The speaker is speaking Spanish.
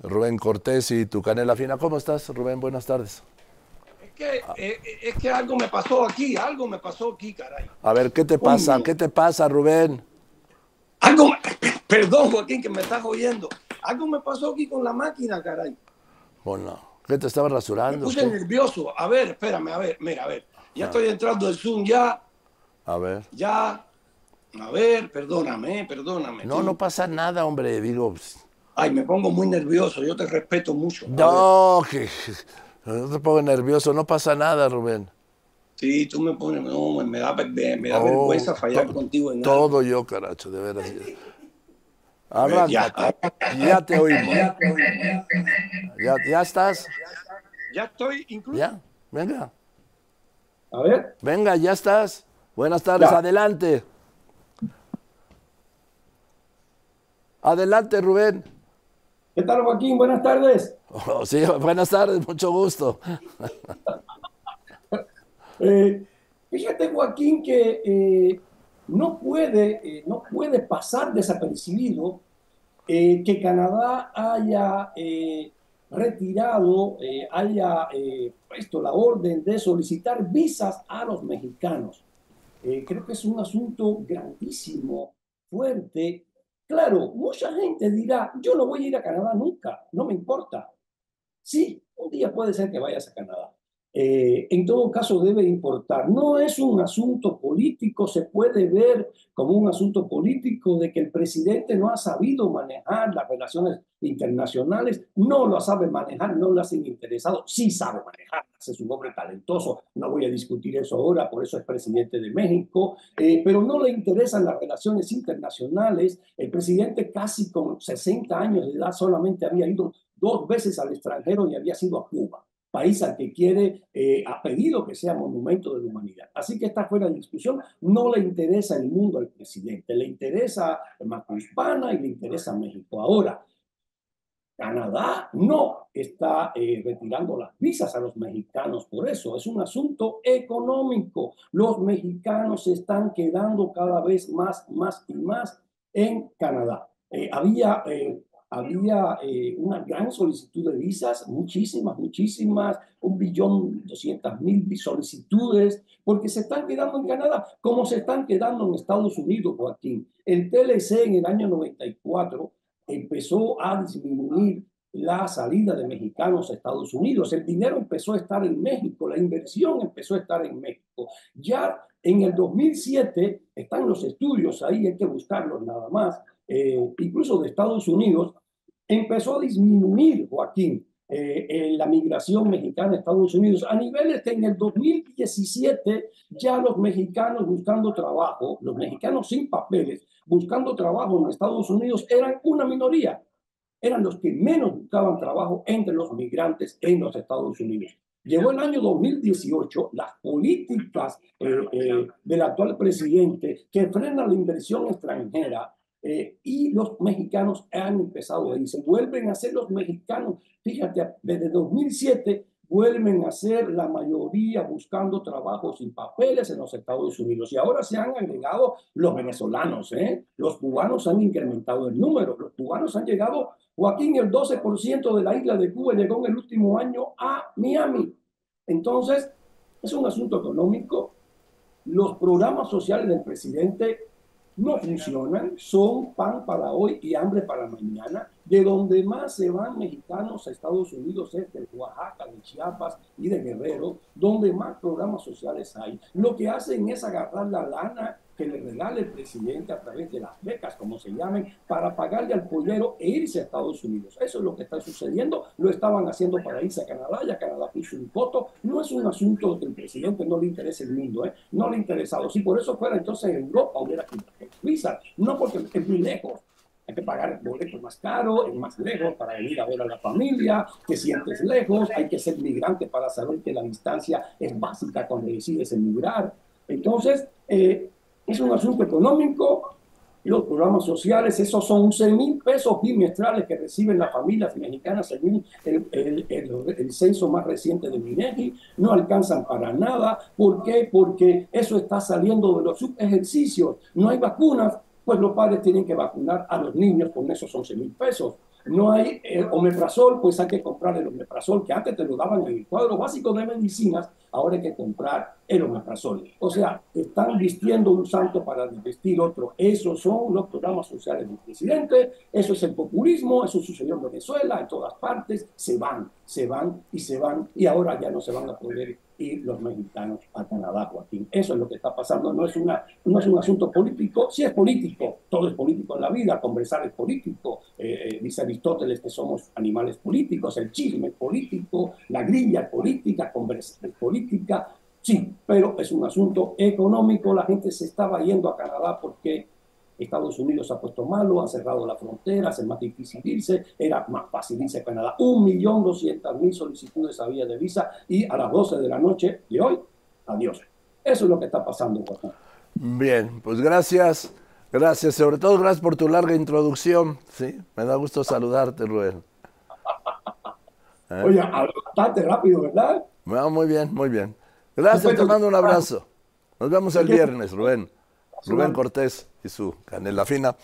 Rubén Cortés y tu canela fina. ¿Cómo estás, Rubén? Buenas tardes. Es que, eh, es que algo me pasó aquí, algo me pasó aquí, caray. A ver, ¿qué te pasa? ¿Qué te pasa, Rubén? Algo, perdón, Joaquín, que me estás oyendo. Algo me pasó aquí con la máquina, caray. Bueno, ¿qué te estaba rasurando? Me puse nervioso. A ver, espérame, a ver, mira, a ver. Ya ah. estoy entrando al Zoom, ya. A ver. Ya. A ver, perdóname, perdóname. No, no pasa nada, hombre, digo. Pues. Ay, me pongo muy nervioso, yo te respeto mucho. No, que no te pongo nervioso, no pasa nada, Rubén. Sí, tú me pones, no, me da, me da oh, vergüenza fallar contigo en Todo yo, caracho, de veras. Arranca, ya, ya, te oímos. Ya, ya estás. Ya estoy incluso. Ya, venga. A ver. Venga, ya estás. Buenas tardes, adelante. Adelante, Rubén. ¿Qué tal, Joaquín? Buenas tardes. Oh, sí, buenas tardes, mucho gusto. Eh, fíjate, Joaquín, que eh, no, puede, eh, no puede pasar desapercibido que Canadá haya retirado, haya puesto la orden de solicitar visas a los mexicanos. creo que es un asunto grandísimo, fuerte, Claro, mucha gente dirá, yo no voy a ir a Canadá nunca, no me importa. Sí, un día puede ser que vayas a Canadá, eh, en todo caso debe importar. No es un asunto político, se puede ver como un asunto político de que el presidente no ha sabido manejar las relaciones internacionales, no lo sabe manejar, no lo hacen interesado, sí sabe manejar, es un hombre talentoso, no voy a discutir eso ahora, por eso es presidente de México, eh, pero no le interesan las relaciones internacionales. El presidente casi con 60 años de edad solamente había ido dos veces al extranjero y había sido a Cuba país al que quiere, eh, ha pedido que sea monumento de la humanidad. Así que está fuera de discusión. No le interesa el mundo al presidente, le interesa Hispana y le interesa México. Ahora, Canadá no está eh, retirando las visas a los mexicanos por eso. Es un asunto económico. Los mexicanos se están quedando cada vez más, más y más en Canadá. Eh, había había eh, una gran solicitud de visas, muchísimas, muchísimas, un billón doscientas mil solicitudes, porque se están quedando en Canadá, como se están quedando en Estados Unidos, Joaquín. El TLC en el año 94 empezó a disminuir la salida de mexicanos a Estados Unidos. El dinero empezó a estar en México, la inversión empezó a estar en México. Ya en el 2007 están los estudios ahí, hay que buscarlos nada más. Eh, incluso de Estados Unidos, empezó a disminuir, Joaquín, eh, la migración mexicana a Estados Unidos. A niveles que en el 2017 ya los mexicanos buscando trabajo, los mexicanos sin papeles, buscando trabajo en Estados Unidos eran una minoría, eran los que menos buscaban trabajo entre los migrantes en los Estados Unidos. Llegó el año 2018, las políticas eh, del actual presidente que frenan la inversión extranjera eh, y los mexicanos han empezado y se vuelven a ser los mexicanos. Fíjate, desde 2007 vuelven a ser la mayoría buscando trabajo sin papeles en los Estados Unidos. Y ahora se han agregado los venezolanos, ¿eh? los cubanos han incrementado el número, los cubanos han llegado, Joaquín, el 12% de la isla de Cuba llegó en el último año a Miami. Entonces, es un asunto económico. Los programas sociales del presidente no funcionan, son pan para hoy y hambre para mañana. De donde más se van mexicanos a Estados Unidos es de Oaxaca, de Chiapas y de Guerrero, donde más programas sociales hay. Lo que hacen es agarrar la lana que le regale el presidente a través de las becas, como se llamen, para pagarle al pollero e irse a Estados Unidos. Eso es lo que está sucediendo. Lo estaban haciendo para irse a Canadá, ya Canadá puso un voto. No es un asunto que el presidente no le interese el mundo, ¿eh? no le ha interesado. Si por eso fuera, entonces Europa hubiera quitado Suiza, no porque es muy lejos. Hay que pagar el boleto más caro, es más lejos para venir a ver a la familia, te sientes lejos, hay que ser migrante para saber que la distancia es básica cuando decides emigrar. Entonces, eh, es un asunto económico. Los programas sociales, esos son 11 mil pesos bimestrales que reciben las familias mexicanas según el, el, censo más reciente de Minegi. No alcanzan para nada. ¿Por qué? Porque eso está saliendo de los ejercicios. No hay vacunas, pues los padres tienen que vacunar a los niños con esos 11 mil pesos. No hay el omeprazol, pues hay que comprar el omeprazol, que antes te lo daban en el cuadro básico de medicinas, ahora hay que comprar el omeprazol. O sea, están vistiendo un santo para vestir otro. Esos son los programas sociales del presidente, eso es el populismo, eso sucedió en Venezuela, en todas partes, se van, se van y se van, y ahora ya no se van a poder ir los mexicanos a Canadá, Joaquín. Eso es lo que está pasando, no es, una, no es un asunto político, sí es político, todo es político en la vida, conversar es político, eh, eh, dice Aristóteles que somos animales políticos, el chisme es político, la grilla es política, conversar es política, sí, pero es un asunto económico, la gente se estaba yendo a Canadá porque Estados Unidos ha puesto malo, ha cerrado la frontera, es más difícil irse, era más fácil irse a Canadá. Un millón doscientas mil solicitudes había de visa y a las 12 de la noche de hoy, adiós. Eso es lo que está pasando, Juan. Bien, pues gracias. Gracias, sobre todo gracias por tu larga introducción. Sí, me da gusto saludarte, Rubén. ¿Eh? Oye, bastante rápido, ¿verdad? muy bien, muy bien. Gracias, te mando un abrazo. Nos vemos el viernes, Rubén. Rubén Cortés y su canela fina.